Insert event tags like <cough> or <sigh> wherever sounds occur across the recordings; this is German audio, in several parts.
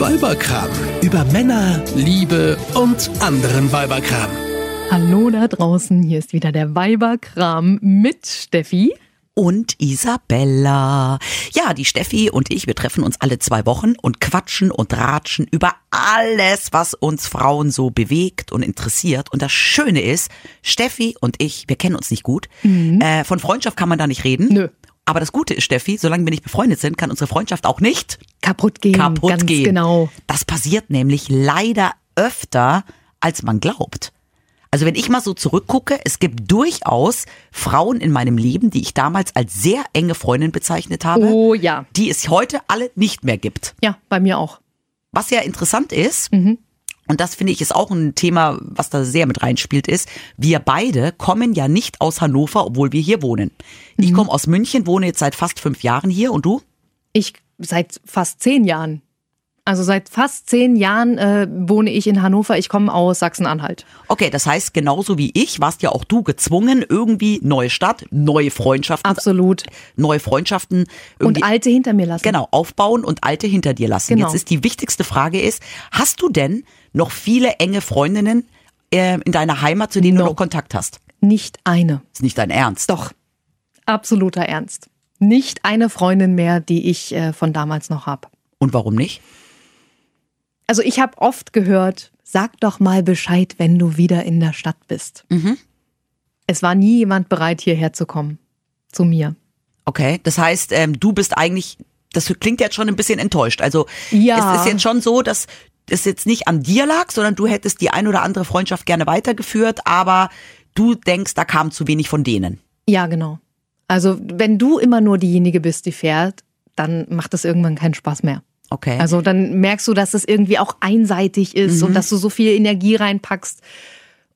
Weiberkram. Über Männer, Liebe und anderen Weiberkram. Hallo da draußen, hier ist wieder der Weiberkram mit Steffi. und Isabella. Ja, die Steffi und ich, wir treffen uns alle zwei Wochen und quatschen und ratschen über alles, was uns Frauen so bewegt und interessiert. Und das Schöne ist, Steffi und ich, wir kennen uns nicht gut. Äh, von Freundschaft kann man da nicht reden. Mhm. Nö. Aber das Gute ist, Steffi, solange wir nicht befreundet sind, kann unsere Freundschaft auch nicht Kaputt gehen. kaputt ganz gehen. genau. Das passiert nämlich leider öfter, als man glaubt. Also wenn ich mal so zurückgucke, es gibt durchaus Frauen in meinem Leben, die ich damals als sehr enge Freundin bezeichnet habe, Oh ja. die es heute alle nicht mehr gibt. Ja, bei mir auch. Was ja interessant ist, Mhm. Und das finde ich ist auch ein Thema, was da sehr mit reinspielt, ist, wir beide kommen ja nicht aus Hannover, obwohl wir hier wohnen. Mhm. Ich komme aus München, wohne jetzt seit fast fünf Jahren hier und du? Ich seit fast zehn Jahren. Also seit fast zehn Jahren äh, wohne ich in Hannover. Ich komme aus Sachsen-Anhalt. Okay, das heißt, genauso wie ich warst ja auch du gezwungen, irgendwie neue Stadt, neue Freundschaften, Absolut. neue Freundschaften Und alte hinter mir lassen. genau aufbauen und alte hinter dir lassen. Genau. Jetzt ist die wichtigste Frage ist, hast du denn noch viele enge Freundinnen äh, in deiner Heimat, zu denen No. du noch Kontakt hast? Nicht eine. Ist nicht dein Ernst? Doch. Absoluter Ernst. Nicht eine Freundin mehr, die ich äh, von damals noch habe. Und warum nicht? Also ich habe oft gehört, sag doch mal Bescheid, wenn du wieder in der Stadt bist. Mhm. Es war nie jemand bereit, hierher zu kommen. Zu mir. Okay, das heißt, ähm, du bist eigentlich, das klingt jetzt schon ein bisschen enttäuscht. Also Ja. es ist jetzt schon so, dass es jetzt nicht an dir lag, sondern du hättest die ein oder andere Freundschaft gerne weitergeführt, aber du denkst, da kam zu wenig von denen. Ja, genau. Also wenn du immer nur diejenige bist, die fährt, dann macht das irgendwann keinen Spaß mehr. Okay. Also dann merkst du, dass es irgendwie auch einseitig ist und dass du so viel Energie reinpackst.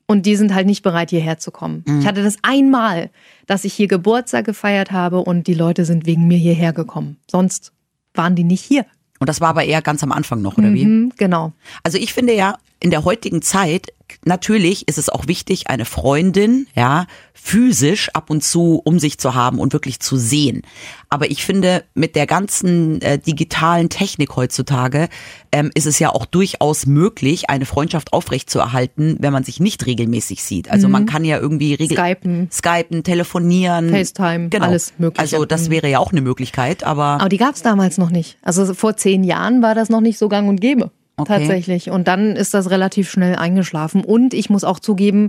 Und die sind halt nicht bereit, hierher zu kommen. Ich hatte das einmal, dass ich hier Geburtstag gefeiert habe und die Leute sind wegen mir hierher gekommen. Sonst waren die nicht hier. Und das war aber eher ganz am Anfang noch, oder wie? Mhm, genau. Also ich finde ja, in der heutigen Zeit, natürlich ist es auch wichtig, eine Freundin, ja, physisch ab und zu um sich zu haben und wirklich zu sehen. Aber ich finde, mit der ganzen äh, digitalen Technik heutzutage ähm, ist es ja auch durchaus möglich, eine Freundschaft aufrechtzuerhalten, wenn man sich nicht regelmäßig sieht. Also man kann ja irgendwie regel Skypen. Skypen, telefonieren, FaceTime, genau. alles Mögliche. Also das Mhm. wäre ja auch eine Möglichkeit, aber Aber die gab es damals noch nicht. Also vor zehn Jahren war das noch nicht so gang und gäbe. Okay. Tatsächlich. Und dann ist das relativ schnell eingeschlafen. Und ich muss auch zugeben,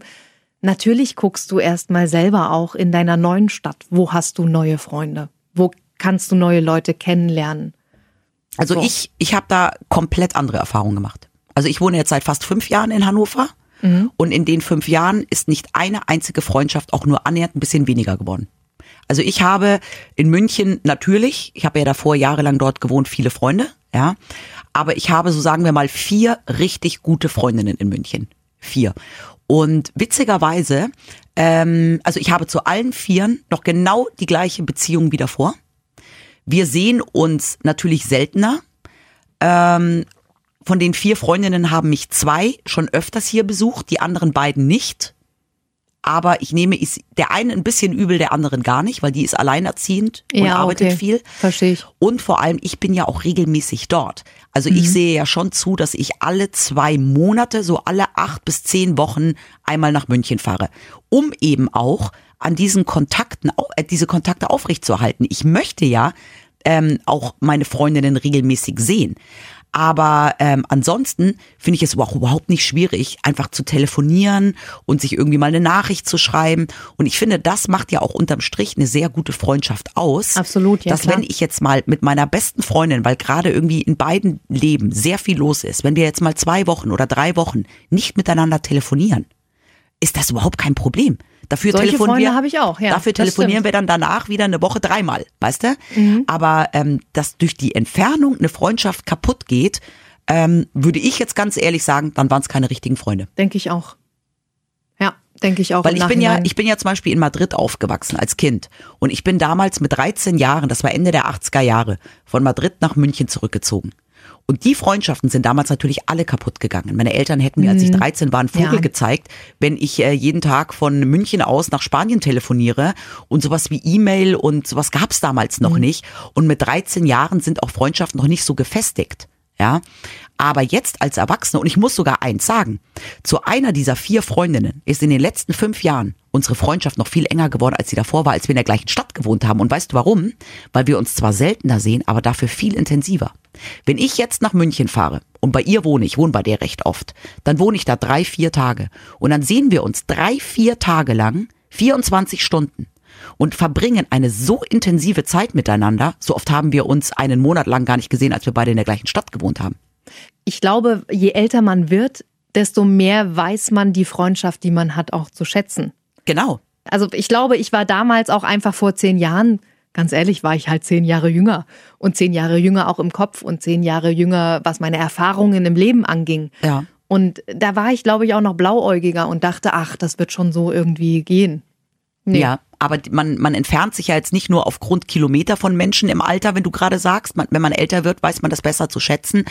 natürlich guckst du erst mal selber auch in deiner neuen Stadt. Wo hast du neue Freunde? Wo kannst du neue Leute kennenlernen? Also So. ich, ich habe da komplett andere Erfahrungen gemacht. Also ich wohne jetzt seit fast fünf Jahren in Hannover und in den fünf Jahren ist nicht eine einzige Freundschaft auch nur annähernd ein bisschen weniger geworden. Also ich habe in München natürlich, ich habe ja davor jahrelang dort gewohnt, viele Freunde, ja, aber ich habe so sagen wir mal vier richtig gute Freundinnen in München. Vier. Und witzigerweise, ähm, also ich habe zu allen Vieren noch genau die gleiche Beziehung wie davor. Wir sehen uns natürlich seltener. Ähm, von den vier Freundinnen haben mich zwei schon öfters hier besucht, die anderen beiden nicht. Aber ich nehme is- der einen ein bisschen übel, der anderen gar nicht, weil die ist alleinerziehend und Ja, arbeitet okay. viel. Verstehe ich. Und vor allem, ich bin ja auch regelmäßig dort. Also ich sehe ja schon zu, dass ich alle zwei Monate, so alle acht bis zehn Wochen einmal nach München fahre, um eben auch an diesen Kontakten, äh, diese Kontakte aufrechtzuerhalten. Ich möchte ja ähm, auch meine Freundinnen regelmäßig sehen. Aber ähm, ansonsten finde ich es überhaupt nicht schwierig, einfach zu telefonieren und sich irgendwie mal eine Nachricht zu schreiben. Und ich finde, das macht ja auch unterm Strich eine sehr gute Freundschaft aus. Absolut, ja, Dass klar. wenn ich jetzt mal mit meiner besten Freundin, weil gerade irgendwie in beiden Leben sehr viel los ist, wenn wir jetzt mal zwei Wochen oder drei Wochen nicht miteinander telefonieren, ist das überhaupt kein Problem. Dafür Solche telefonieren Freunde wir, habe ich auch, ja, Dafür telefonieren wir dann danach wieder eine Woche dreimal, weißt du? Mhm. Aber ähm, dass durch die Entfernung eine Freundschaft kaputt geht, ähm, würde ich jetzt ganz ehrlich sagen, dann waren es keine richtigen Freunde. Denke ich auch. Ja, denke ich auch. Weil ich bin ja, ich bin ja zum Beispiel in Madrid aufgewachsen als Kind. Und ich bin damals mit 13 Jahren, das war Ende der 80er Jahre, von Madrid nach München zurückgezogen. Und die Freundschaften sind damals natürlich alle kaputt gegangen. Meine Eltern hätten mir, als ich 13 war, einen Vogel Mhm. Ja. gezeigt, wenn ich äh, jeden Tag von München aus nach Spanien telefoniere und sowas wie E-Mail und sowas gab's damals Mhm. noch nicht. Und mit 13 Jahren sind auch Freundschaften noch nicht so gefestigt. Ja. Aber jetzt als Erwachsene, und ich muss sogar eins sagen, zu einer dieser vier Freundinnen ist in den letzten fünf Jahren unsere Freundschaft noch viel enger geworden, als sie davor war, als wir in der gleichen Stadt gewohnt haben. Und weißt du warum? Weil wir uns zwar seltener sehen, aber dafür viel intensiver. Wenn ich jetzt nach München fahre und bei ihr wohne, ich wohne bei der recht oft, dann wohne ich da drei, vier Tage. Und dann sehen wir uns drei, vier Tage lang, 24 Stunden und verbringen eine so intensive Zeit miteinander. So oft haben wir uns einen Monat lang gar nicht gesehen, als wir beide in der gleichen Stadt gewohnt haben. Ich glaube, je älter man wird, desto mehr weiß man die Freundschaft, die man hat, auch zu schätzen. Genau. Also ich glaube, ich war damals auch einfach vor zehn Jahren, ganz ehrlich, war ich halt zehn Jahre jünger. Und zehn Jahre jünger auch im Kopf und zehn Jahre jünger, was meine Erfahrungen im Leben anging. Ja. Und da war ich, glaube ich, auch noch blauäugiger und dachte, ach, das wird schon so irgendwie gehen. Nee. Ja, aber man, man entfernt sich ja jetzt nicht nur aufgrund Kilometer von Menschen im Alter, wenn du gerade sagst, man, wenn man älter wird, weiß man das besser zu schätzen,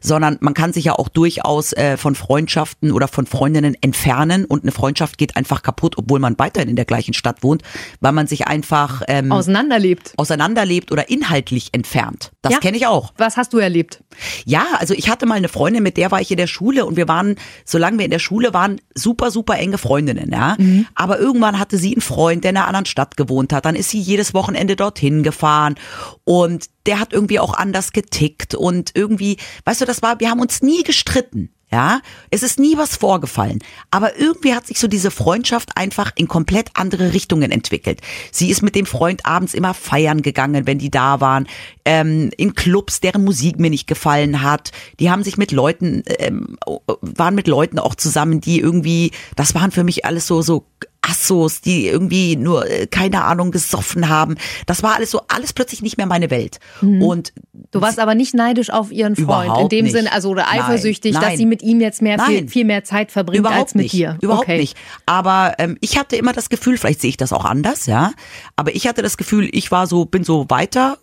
sondern man kann sich ja auch durchaus äh, von Freundschaften oder von Freundinnen entfernen und eine Freundschaft geht einfach kaputt, obwohl man weiterhin in der gleichen Stadt wohnt, weil man sich einfach ähm, auseinanderlebt. Auseinanderlebt oder inhaltlich entfernt. Das ja. kenne ich auch. Was hast du erlebt? Ja, also ich hatte mal eine Freundin, mit der war ich in der Schule und wir waren, solange wir in der Schule waren, super, super enge Freundinnen, ja. Mhm. Aber irgendwann hatte sie einen Freund, der in einer anderen Stadt gewohnt hat. Dann ist sie jedes Wochenende dorthin gefahren und der hat irgendwie auch anders getickt und irgendwie, weißt du, das war, wir haben uns nie gestritten. Ja, es ist nie was vorgefallen. Aber irgendwie hat sich so diese Freundschaft einfach in komplett andere Richtungen entwickelt. Sie ist mit dem Freund abends immer feiern gegangen, wenn die da waren, ähm, in Clubs, deren Musik mir nicht gefallen hat. Die haben sich mit Leuten, ähm, waren mit Leuten auch zusammen, die irgendwie, das waren für mich alles so, so Assos, die irgendwie nur, äh, keine Ahnung, gesoffen haben. Das war alles so, alles plötzlich nicht mehr meine Welt. Mhm. Und Du warst aber nicht neidisch auf ihren Freund, in dem Sinne, also oder eifersüchtig, nein, nein. dass sie mit ihm jetzt mehr, viel, viel, mehr Zeit verbringt Überhaupt als mit nicht. dir. Überhaupt okay. nicht. Aber ähm, ich hatte immer das Gefühl, vielleicht sehe ich das auch anders, ja. Aber ich hatte das Gefühl, ich war so, bin so weiter,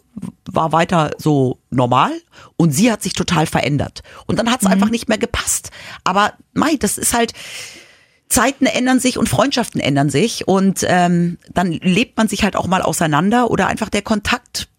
war weiter so normal und sie hat sich total verändert. Und dann hat es mhm. einfach nicht mehr gepasst. Aber Mai, das ist halt Zeiten ändern sich und Freundschaften ändern sich und ähm, dann lebt man sich halt auch mal auseinander oder einfach der Kontakt.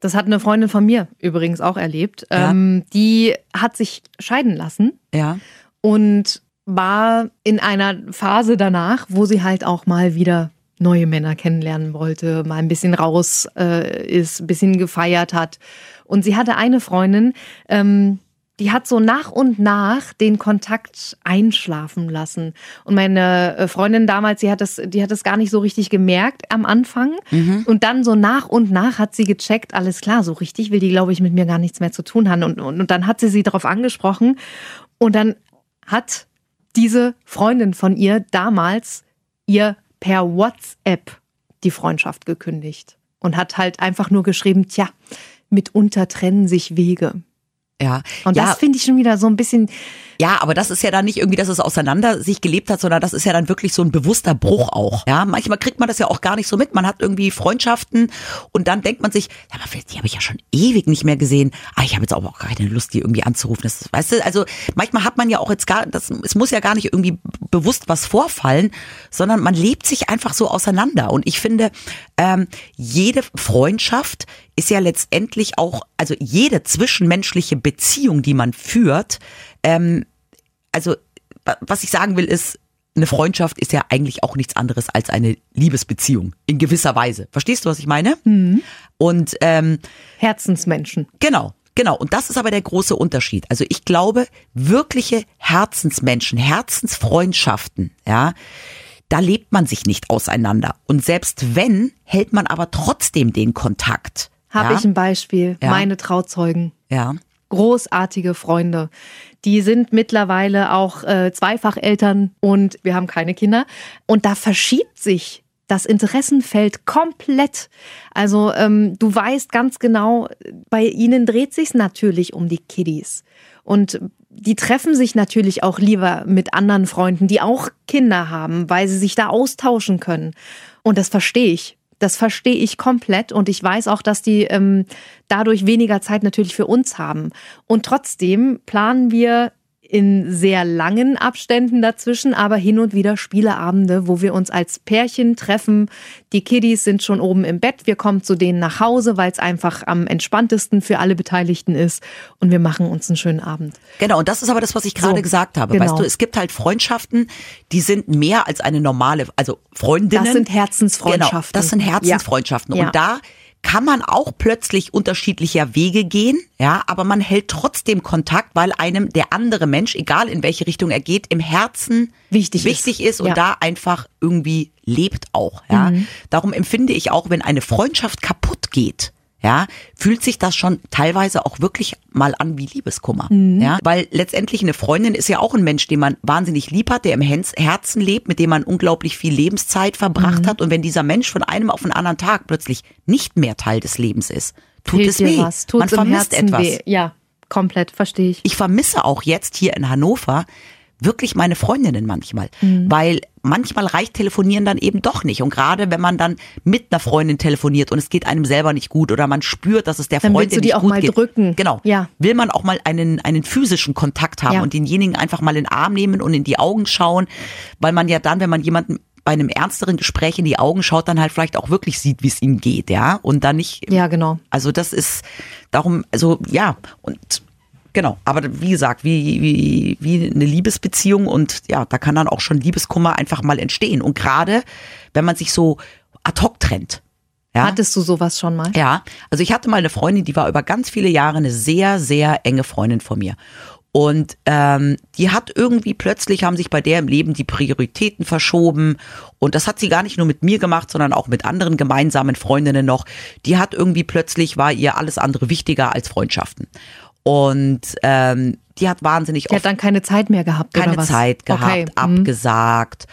Das hat eine Freundin von mir übrigens auch erlebt. Ja. Ähm, die hat sich scheiden lassen. Ja. Und war in einer Phase danach, wo sie halt auch mal wieder neue Männer kennenlernen wollte, mal ein bisschen raus äh, ist, ein bisschen gefeiert hat. Und sie hatte eine Freundin, ähm, die hat so nach und nach den Kontakt einschlafen lassen. Und meine äh, Freundin damals, die hat das, die hat das gar nicht so richtig gemerkt am Anfang. Mhm. Und dann so nach und nach hat sie gecheckt, alles klar, so richtig will die, glaube ich, mit mir gar nichts mehr zu tun haben. Und, und, und dann hat sie sie darauf angesprochen. Und dann hat diese Freundin von ihr damals ihr per WhatsApp die Freundschaft gekündigt. Und hat halt einfach nur geschrieben, tja, mitunter trennen sich Wege. Ja. Und ja. das finde ich schon wieder so ein bisschen. Ja, aber das ist ja dann nicht irgendwie, dass es auseinander sich gelebt hat, sondern das ist ja dann wirklich so ein bewusster Bruch auch. Ja, manchmal kriegt man das ja auch gar nicht so mit. Man hat irgendwie Freundschaften und dann denkt man sich, ja, aber die habe ich ja schon ewig nicht mehr gesehen. Ah, ich habe jetzt auch keine Lust, die irgendwie anzurufen. Das, weißt du, also manchmal hat man ja auch jetzt gar, das, es muss ja gar nicht irgendwie bewusst was vorfallen, sondern man lebt sich einfach so auseinander. Und ich finde, ähm, jede Freundschaft ist ja letztendlich auch, also jede zwischenmenschliche Beziehung, die man führt, ähm, also was ich sagen will, ist, eine Freundschaft ist ja eigentlich auch nichts anderes als eine Liebesbeziehung in gewisser Weise. Verstehst du, was ich meine? Mhm. Und ähm, Herzensmenschen. Genau. Genau, und das ist aber der große Unterschied. Also ich glaube, wirkliche Herzensmenschen, Herzensfreundschaften, ja, da lebt man sich nicht auseinander. Und selbst wenn, hält man aber trotzdem den Kontakt. Habe ja? ich ein Beispiel. Ja. Meine Trauzeugen. Ja. Großartige Freunde. Die sind mittlerweile auch äh, Zweifacheltern und wir haben keine Kinder. Und da verschiebt sich das Interessenfeld komplett. Also ähm, du weißt ganz genau, bei ihnen dreht sich natürlich um die Kiddies. Und die treffen sich natürlich auch lieber mit anderen Freunden, die auch Kinder haben, weil sie sich da austauschen können. Und das verstehe ich. Das verstehe ich komplett und ich weiß auch, dass die ähm, dadurch weniger Zeit natürlich für uns haben. Und trotzdem planen wir in sehr langen Abständen dazwischen, aber hin und wieder Spieleabende, wo wir uns als Pärchen treffen. Die Kiddies sind schon oben im Bett, wir kommen zu denen nach Hause, weil es einfach am entspanntesten für alle Beteiligten ist und wir machen uns einen schönen Abend. Genau, und das ist aber das, was ich gerade So, gesagt habe. genau. Weißt du, es gibt halt Freundschaften, die sind mehr als eine normale, also Freundinnen. Das sind Herzensfreundschaften. Genau, das sind Herzensfreundschaften. Ja. Und da kann man auch plötzlich unterschiedlicher Wege gehen, ja, aber man hält trotzdem Kontakt, weil einem der andere Mensch, egal in welche Richtung er geht, im Herzen Wichtig ist. wichtig ist, und Ja. Mhm. da einfach irgendwie lebt auch, ja. Darum empfinde ich auch, wenn eine Freundschaft kaputt geht, ja, fühlt sich das schon teilweise auch wirklich mal an wie Liebeskummer, Mhm. ja, weil letztendlich eine Freundin ist ja auch ein Mensch, den man wahnsinnig lieb hat, der im Herzen lebt, mit dem man unglaublich viel Lebenszeit Mhm. verbracht hat und wenn dieser Mensch von einem auf den anderen Tag plötzlich nicht mehr Teil des Lebens ist, tut Fehlt es weh. was, man vermisst Herzen etwas. weh. Ja, komplett, verstehe ich. Ich vermisse auch jetzt hier in Hannover wirklich meine Freundinnen manchmal, Mhm. weil manchmal reicht telefonieren dann eben doch nicht und gerade wenn man dann mit einer Freundin telefoniert und es geht einem selber nicht gut oder man spürt, dass es der Dann Freundin willst du die nicht auch gut mal geht. drücken. Genau. Ja. Will man auch mal einen einen physischen Kontakt haben Ja. und denjenigen einfach mal in den Arm nehmen und in die Augen schauen, weil man ja dann, wenn man jemanden bei einem ernsteren Gespräch in die Augen schaut, dann halt vielleicht auch wirklich sieht, wie es ihm geht, ja, und dann nicht Ja, genau. also das ist darum, also ja, und genau, aber wie gesagt, wie, wie, wie eine Liebesbeziehung und ja, da kann dann auch schon Liebeskummer einfach mal entstehen. Und gerade wenn man sich so ad hoc trennt. Ja, Hattest du sowas schon mal? ja, also ich hatte mal eine Freundin, die war über ganz viele Jahre eine sehr, sehr enge Freundin von mir. Und ähm, die hat irgendwie plötzlich haben sich bei der im Leben die Prioritäten verschoben. Und das hat sie gar nicht nur mit mir gemacht, sondern auch mit anderen gemeinsamen Freundinnen noch. Die hat irgendwie plötzlich war ihr alles andere wichtiger als Freundschaften. Und ähm, die hat wahnsinnig Die hat dann keine Zeit mehr gehabt, keine? Zeit gehabt, Okay. mhm. abgesagt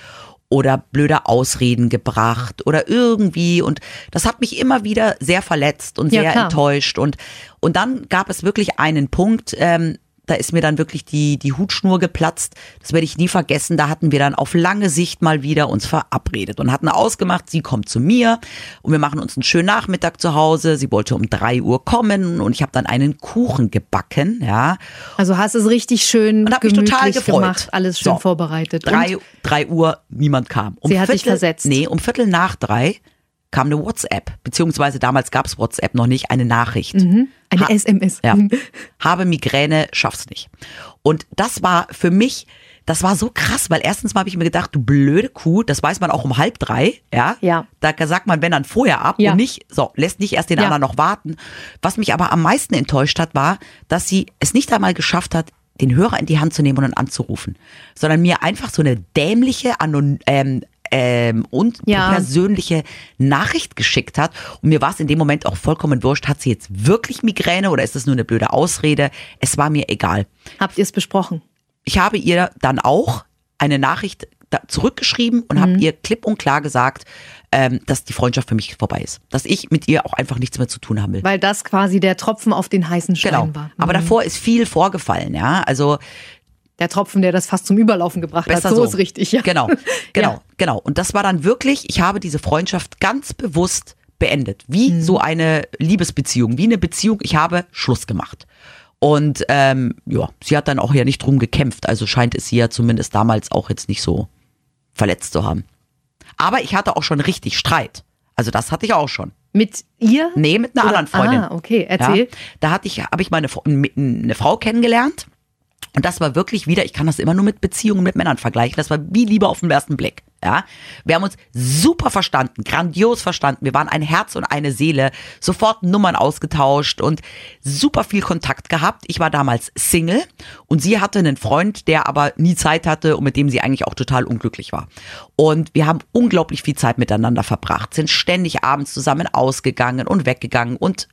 oder blöde Ausreden gebracht oder irgendwie und das hat mich immer wieder sehr verletzt und Ja, sehr klar. enttäuscht und und dann gab es wirklich einen Punkt, ähm, da ist mir dann wirklich die, die Hutschnur geplatzt. Das werde ich nie vergessen. Da hatten wir dann auf lange Sicht mal wieder uns verabredet und hatten ausgemacht, sie kommt zu mir und wir machen uns einen schönen Nachmittag zu Hause. Sie wollte um drei Uhr kommen und ich habe dann einen Kuchen gebacken, ja. Also hast es richtig schön Und hab mich total gefreut. gemacht, alles schön So. vorbereitet. Drei, Und? drei Uhr, niemand kam. Um Sie hat dich versetzt. Nee, um Viertel nach drei kam eine WhatsApp, beziehungsweise damals gab es WhatsApp noch nicht, eine Nachricht. Mhm. Eine Ha- SMS. Ja. Habe Migräne, schaff's nicht. Und das war für mich, das war so krass, weil erstens mal habe ich mir gedacht, du blöde Kuh, das weiß man auch um halb drei, ja? Ja. Da sagt man, wenn dann vorher ab Ja. und nicht, so, lässt nicht erst den Ja. anderen noch warten. Was mich aber am meisten enttäuscht hat, war, dass sie es nicht einmal geschafft hat, den Hörer in die Hand zu nehmen und ihn anzurufen, sondern mir einfach so eine dämliche, anon ähm, ähm, und Ja. persönliche Nachricht geschickt hat. Und mir war es in dem Moment auch vollkommen wurscht, hat sie jetzt wirklich Migräne oder ist das nur eine blöde Ausrede? Es war mir egal. Habt ihr es besprochen? Ich habe ihr dann auch eine Nachricht zurückgeschrieben und Mhm. habe ihr klipp und klar gesagt, ähm, dass die Freundschaft für mich vorbei ist. Dass ich mit ihr auch einfach nichts mehr zu tun haben will. Weil das quasi der Tropfen auf den heißen Stein Genau. war. Aber Mhm. davor ist viel vorgefallen, ja. Also Der Tropfen, der das fast zum Überlaufen gebracht besser hat. So, so. ist richtig, ja. Genau, <laughs> genau, Ja. genau. Und das war dann wirklich, ich habe diese Freundschaft ganz bewusst beendet. Wie Mhm. so eine Liebesbeziehung, wie eine Beziehung. Ich habe Schluss gemacht. Und ähm, ja, sie hat dann auch ja nicht drum gekämpft. Also scheint es sie ja zumindest damals auch jetzt nicht so verletzt zu haben. Aber ich hatte auch schon richtig Streit. Also das hatte ich auch schon. Mit ihr? Nee, mit einer Oder- anderen Freundin. Ah, okay, erzähl. Ja, da hatte ich, habe ich meine eine Frau kennengelernt. Und das war wirklich wieder, ich kann das immer nur mit Beziehungen mit Männern vergleichen. Das war wie Liebe auf den ersten Blick. Ja, wir haben uns super verstanden, grandios verstanden. Wir waren ein Herz und eine Seele, sofort Nummern ausgetauscht und super viel Kontakt gehabt. Ich war damals Single und sie hatte einen Freund, der aber nie Zeit hatte und mit dem sie eigentlich auch total unglücklich war. Und wir haben unglaublich viel Zeit miteinander verbracht, sind ständig abends zusammen ausgegangen und weggegangen und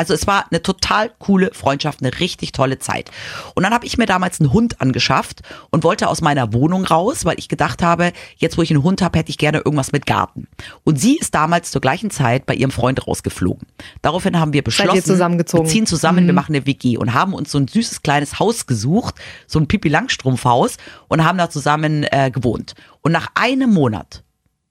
also es war eine total coole Freundschaft, eine richtig tolle Zeit. Und dann habe ich mir damals einen Hund angeschafft und wollte aus meiner Wohnung raus, weil ich gedacht habe, jetzt wo ich einen Hund habe, hätte ich gerne irgendwas mit Garten. Und sie ist damals zur gleichen Zeit bei ihrem Freund rausgeflogen. Daraufhin haben wir beschlossen, wir ziehen zusammen, wir machen eine WG und haben uns so ein süßes kleines Haus gesucht, so ein Pipi Langstrumpf Haus und haben da zusammen äh, gewohnt. Und nach einem Monat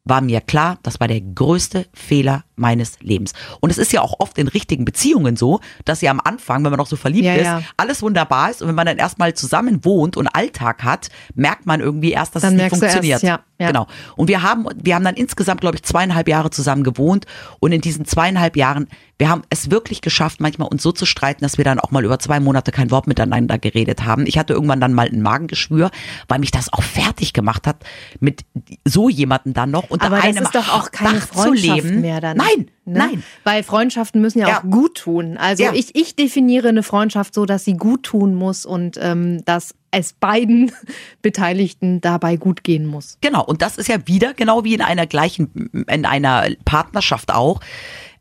war mir klar, das war der größte Fehler meines Lebens. Und es ist ja auch oft in richtigen Beziehungen so, dass ja am Anfang, wenn man noch so verliebt Ja, ist, ja. alles wunderbar ist und wenn man dann erstmal zusammen wohnt und Alltag hat, merkt man irgendwie erst, dass Dann es nicht du erst, funktioniert. ja, ja. Genau. Und wir haben, wir haben dann insgesamt, glaube ich, zweieinhalb Jahre zusammen gewohnt und in diesen zweieinhalb Jahren, wir haben es wirklich geschafft, manchmal uns so zu streiten, dass wir dann auch mal über zwei Monate kein Wort miteinander geredet haben. Ich hatte irgendwann dann mal ein Magengeschwür, weil mich das auch fertig gemacht hat, mit so jemanden dann noch unter Aber das einem ist doch auch keine Dach Freundschaft zu leben. mehr dann. Nein, ne? nein. Weil Freundschaften müssen ja, Ja. auch gut tun. Also Ja. ich, ich definiere eine Freundschaft so, dass sie gut tun muss und ähm, dass es beiden <laughs> Beteiligten dabei gut gehen muss. Genau, und das ist ja wieder genau wie in einer gleichen, in einer Partnerschaft auch.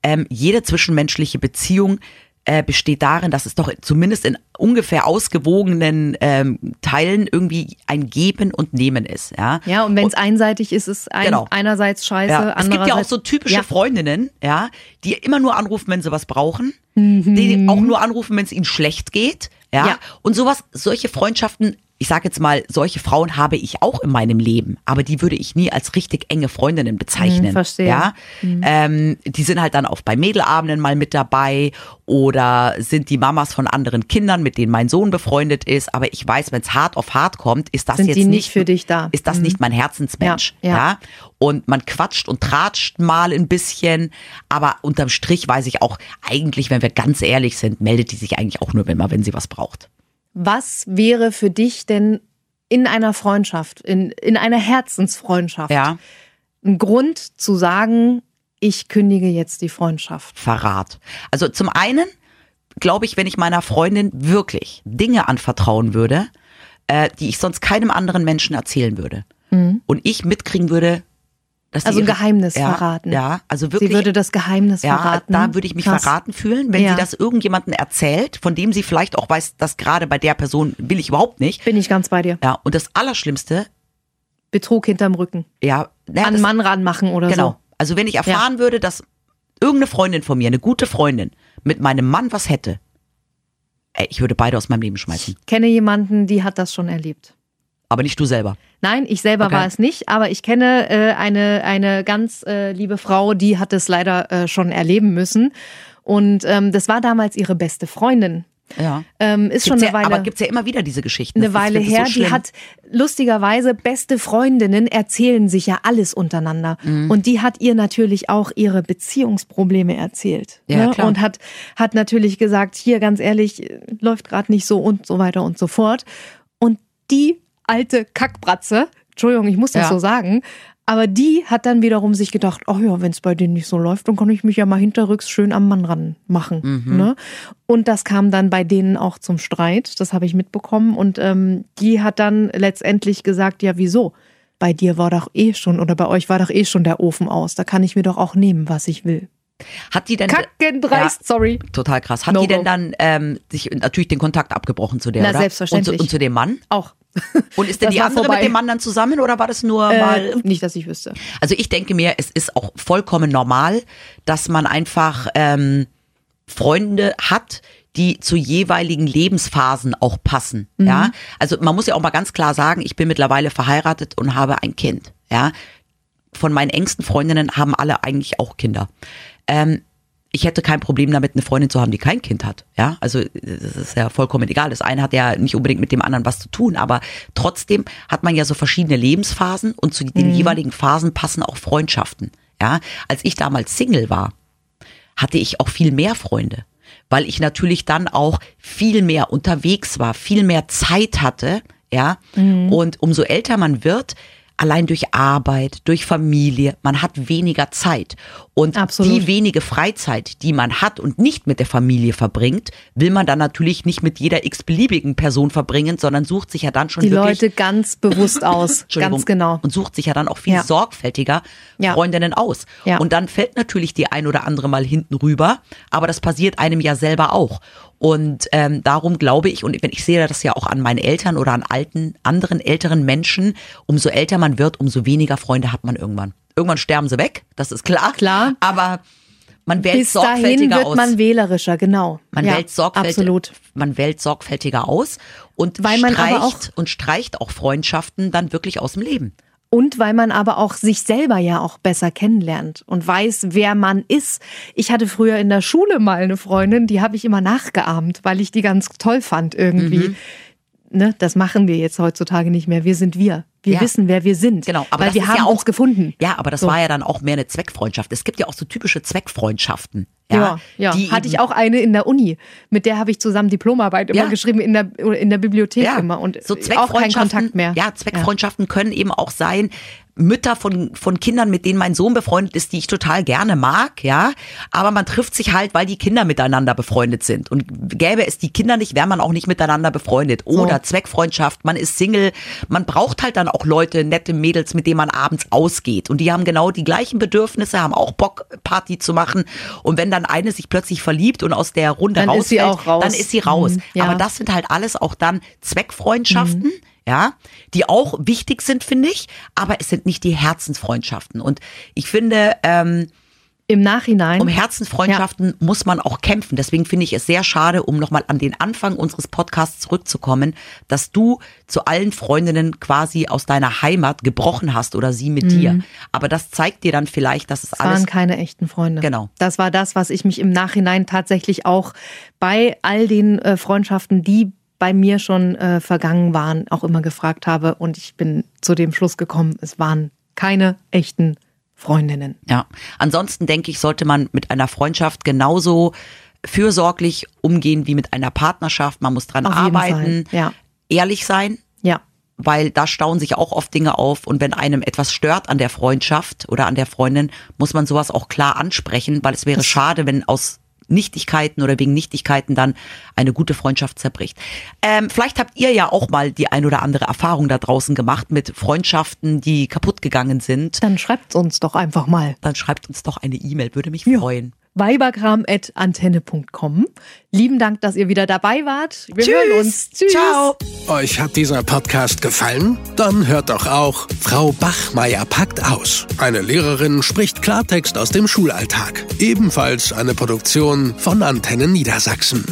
Ähm, jede zwischenmenschliche Beziehung äh, besteht darin, dass es doch zumindest in ungefähr ausgewogenen ähm, Teilen irgendwie ein Geben und Nehmen ist. Ja, Ja, und wenn es einseitig ist, ist ein, Genau. einerseits scheiße, Ja, es gibt ja auch so typische Ja. Freundinnen, ja, die immer nur anrufen, wenn sie was brauchen, Mhm. die auch nur anrufen, wenn es ihnen schlecht geht, ja? Ja. Und sowas, solche Freundschaften, ich sage jetzt mal, solche Frauen habe ich auch in meinem Leben, aber die würde ich nie als richtig enge Freundinnen bezeichnen. Mhm, verstehe. Ja, ähm, die sind halt dann auch bei Mädelabenden mal mit dabei oder sind die Mamas von anderen Kindern, mit denen mein Sohn befreundet ist. Aber ich weiß, wenn es hart auf hart kommt, ist das Sind jetzt die nicht nicht für dich da. Ist das nicht mein Herzensmensch? Ja, ja. ja. Und man quatscht und tratscht mal ein bisschen, aber unterm Strich weiß ich auch, eigentlich, wenn wir ganz ehrlich sind, meldet die sich eigentlich auch nur, mal, wenn sie was braucht. Was wäre für dich denn in einer Freundschaft, in, in einer Herzensfreundschaft, Ja, ein Grund zu sagen, ich kündige jetzt die Freundschaft? Verrat. Also zum einen glaube ich, wenn ich meiner Freundin wirklich Dinge anvertrauen würde, äh, die ich sonst keinem anderen Menschen erzählen würde. Und ich mitkriegen würde, Mhm. Also ein Geheimnis ja, verraten. Ja, also wirklich. Sie würde das Geheimnis ja, verraten. da würde ich mich Krass. verraten fühlen, wenn Ja. sie das irgendjemandem erzählt, von dem sie vielleicht auch weiß, dass gerade bei der Person will ich überhaupt nicht. Bin ich ganz bei dir. Ja, und das Allerschlimmste, Betrug hinterm Rücken. ja, naja, An das, Mann ranmachen oder genau. so. Also wenn ich erfahren würde, dass irgendeine Freundin von mir, eine gute Freundin, mit meinem Mann was hätte, ey, ich würde beide aus meinem Leben schmeißen. Kenne jemanden, die hat das schon erlebt. Aber nicht du selber. Nein, ich selber Okay. war es nicht, aber ich kenne äh, eine, eine ganz äh, liebe Frau, die hat es leider äh, schon erleben müssen. Und ähm, das war damals ihre beste Freundin. Ja. Ähm, ist schon Gibt's eine ja, Weile. aber gibt's ja immer wieder diese Geschichten. eine Weile her. so die hat lustigerweise beste Freundinnen erzählen sich ja alles untereinander. Mhm. Und die hat ihr natürlich auch ihre Beziehungsprobleme erzählt. Ja, ne? klar. Und hat, hat natürlich gesagt, hier ganz ehrlich, äh, läuft gerade nicht so und so weiter und so fort. Und die alte Kackbratze, Entschuldigung, ich muss das Ja. so sagen, aber die hat dann wiederum sich gedacht, ach ja, wenn es bei denen nicht so läuft, dann kann ich mich ja mal hinterrücks schön am Mann ran machen. Mhm. Ne? Und das kam dann bei denen auch zum Streit, das habe ich mitbekommen. Und ähm, die hat dann letztendlich gesagt, ja, wieso? Bei dir war doch eh schon, oder bei euch war doch eh schon der Ofen aus. Da kann ich mir doch auch nehmen, was ich will. Hat die denn Kackendreist, sorry. total krass. Hat No die denn go. dann ähm, sich natürlich den Kontakt abgebrochen zu der? Na, oder? selbstverständlich. Und zu, und zu dem Mann? Auch. Und ist denn Das die andere vorbei. mit dem Mann dann zusammen oder war das nur Äh, mal? nicht, dass ich wüsste. Also ich denke mir, es ist auch vollkommen normal, dass man einfach ähm, Freunde hat, die zu jeweiligen Lebensphasen auch passen. Mhm. Ja, also man muss ja auch mal ganz klar sagen, ich bin mittlerweile verheiratet und habe ein Kind. Ja, von meinen engsten Freundinnen haben alle eigentlich auch Kinder. Ähm, ich hätte kein Problem damit, eine Freundin zu haben, die kein Kind hat. Ja, also das ist ja vollkommen egal. Das eine hat ja nicht unbedingt mit dem anderen was zu tun, aber trotzdem hat man ja so verschiedene Lebensphasen und zu den jeweiligen Phasen passen auch Freundschaften. Ja, als ich damals Single war, hatte ich auch viel mehr Freunde, weil ich natürlich dann auch viel mehr unterwegs war, viel mehr Zeit hatte, ja. Und umso älter man wird, allein durch Arbeit, durch Familie, man hat weniger Zeit. Und Absolut. die wenige Freizeit, die man hat und nicht mit der Familie verbringt, will man dann natürlich nicht mit jeder x-beliebigen Person verbringen, sondern sucht sich ja dann schon Die Leute ganz bewusst <laughs> aus. Ganz genau. Und sucht sich ja dann auch viel Ja. sorgfältiger Ja. Freundinnen aus. Ja. Und dann fällt natürlich die ein oder andere mal hinten rüber, aber das passiert einem ja selber auch. Und ähm, darum glaube ich, und wenn ich sehe das ja auch an meinen Eltern oder an alten, anderen älteren Menschen, umso älter man wird, umso weniger Freunde hat man irgendwann. Irgendwann sterben sie weg, das ist klar. Klar. Aber man wählt Bis dahin sorgfältiger wird aus. man wählerischer, genau. Man ja, wählt sorgfältig, Absolut. man wählt sorgfältiger aus und Weil man streicht auch- und streicht auch Freundschaften dann wirklich aus dem Leben. Und weil man aber auch sich selber ja auch besser kennenlernt und weiß, wer man ist. Ich hatte früher in der Schule mal eine Freundin, die habe ich immer nachgeahmt, weil ich die ganz toll fand irgendwie. Mhm. Ne, das machen wir jetzt heutzutage nicht mehr. Wir sind wir. Wir ja. wissen, wer wir sind. Genau, aber weil wir haben ja auch, uns gefunden. Ja, aber das so. war ja dann auch mehr eine Zweckfreundschaft. Es gibt ja auch so typische Zweckfreundschaften. Ja, ja. ja. hatte ich auch eine in der Uni. Mit der habe ich zusammen Diplomarbeit immer ja. geschrieben in der in der Bibliothek immer und so auch kein Kontakt mehr. Ja, Zweckfreundschaften können eben auch sein, Mütter von, von Kindern, mit denen mein Sohn befreundet ist, die ich total gerne mag, ja. Aber man trifft sich halt, weil die Kinder miteinander befreundet sind. Und gäbe es die Kinder nicht, wäre man auch nicht miteinander befreundet. Oder so. Zweckfreundschaft, man ist Single. Man braucht halt dann auch Leute, nette Mädels, mit denen man abends ausgeht. Und die haben genau die gleichen Bedürfnisse, haben auch Bock, Party zu machen. Und wenn dann eine sich plötzlich verliebt und aus der Runde dann rausfällt, raus. dann ist sie raus. Mhm, ja. Aber das sind halt alles auch dann Zweckfreundschaften. Mhm ja, die auch wichtig sind, finde ich, aber es sind nicht die Herzensfreundschaften. Und ich finde, ähm, im Nachhinein. Um Herzensfreundschaften ja. muss man auch kämpfen. Deswegen finde ich es sehr schade, um nochmal an den Anfang unseres Podcasts zurückzukommen, dass du zu allen Freundinnen quasi aus deiner Heimat gebrochen hast oder sie mit mhm. dir. Aber das zeigt dir dann vielleicht, dass es das alles. Waren keine echten Freunde. Genau. Das war das, was ich mich im Nachhinein tatsächlich auch bei all den äh, Freundschaften, die bei mir schon äh, vergangen waren, auch immer gefragt habe. Und ich bin zu dem Schluss gekommen, es waren keine echten Freundinnen. Ja, ansonsten denke ich, sollte man mit einer Freundschaft genauso fürsorglich umgehen wie mit einer Partnerschaft. Man muss dran Auf arbeiten, ja. ehrlich sein. Ja. Weil da stauen sich auch oft Dinge auf und wenn einem etwas stört an der Freundschaft oder an der Freundin, muss man sowas auch klar ansprechen, weil es wäre das schade, wenn aus Nichtigkeiten oder wegen Nichtigkeiten dann eine gute Freundschaft zerbricht. Ähm, vielleicht habt ihr ja auch mal die ein oder andere Erfahrung da draußen gemacht mit Freundschaften, die kaputt gegangen sind. Dann schreibt uns doch einfach mal. Dann schreibt uns doch eine E-Mail, würde mich ja. freuen weiberkram.antenne.com. Lieben Dank, dass ihr wieder dabei wart. Wir Tschüss. hören uns. Tschüss. Ciao. Euch hat dieser Podcast gefallen? Dann hört doch auch Frau Bachmeier packt aus. Eine Lehrerin spricht Klartext aus dem Schulalltag. Ebenfalls eine Produktion von Antenne Niedersachsen.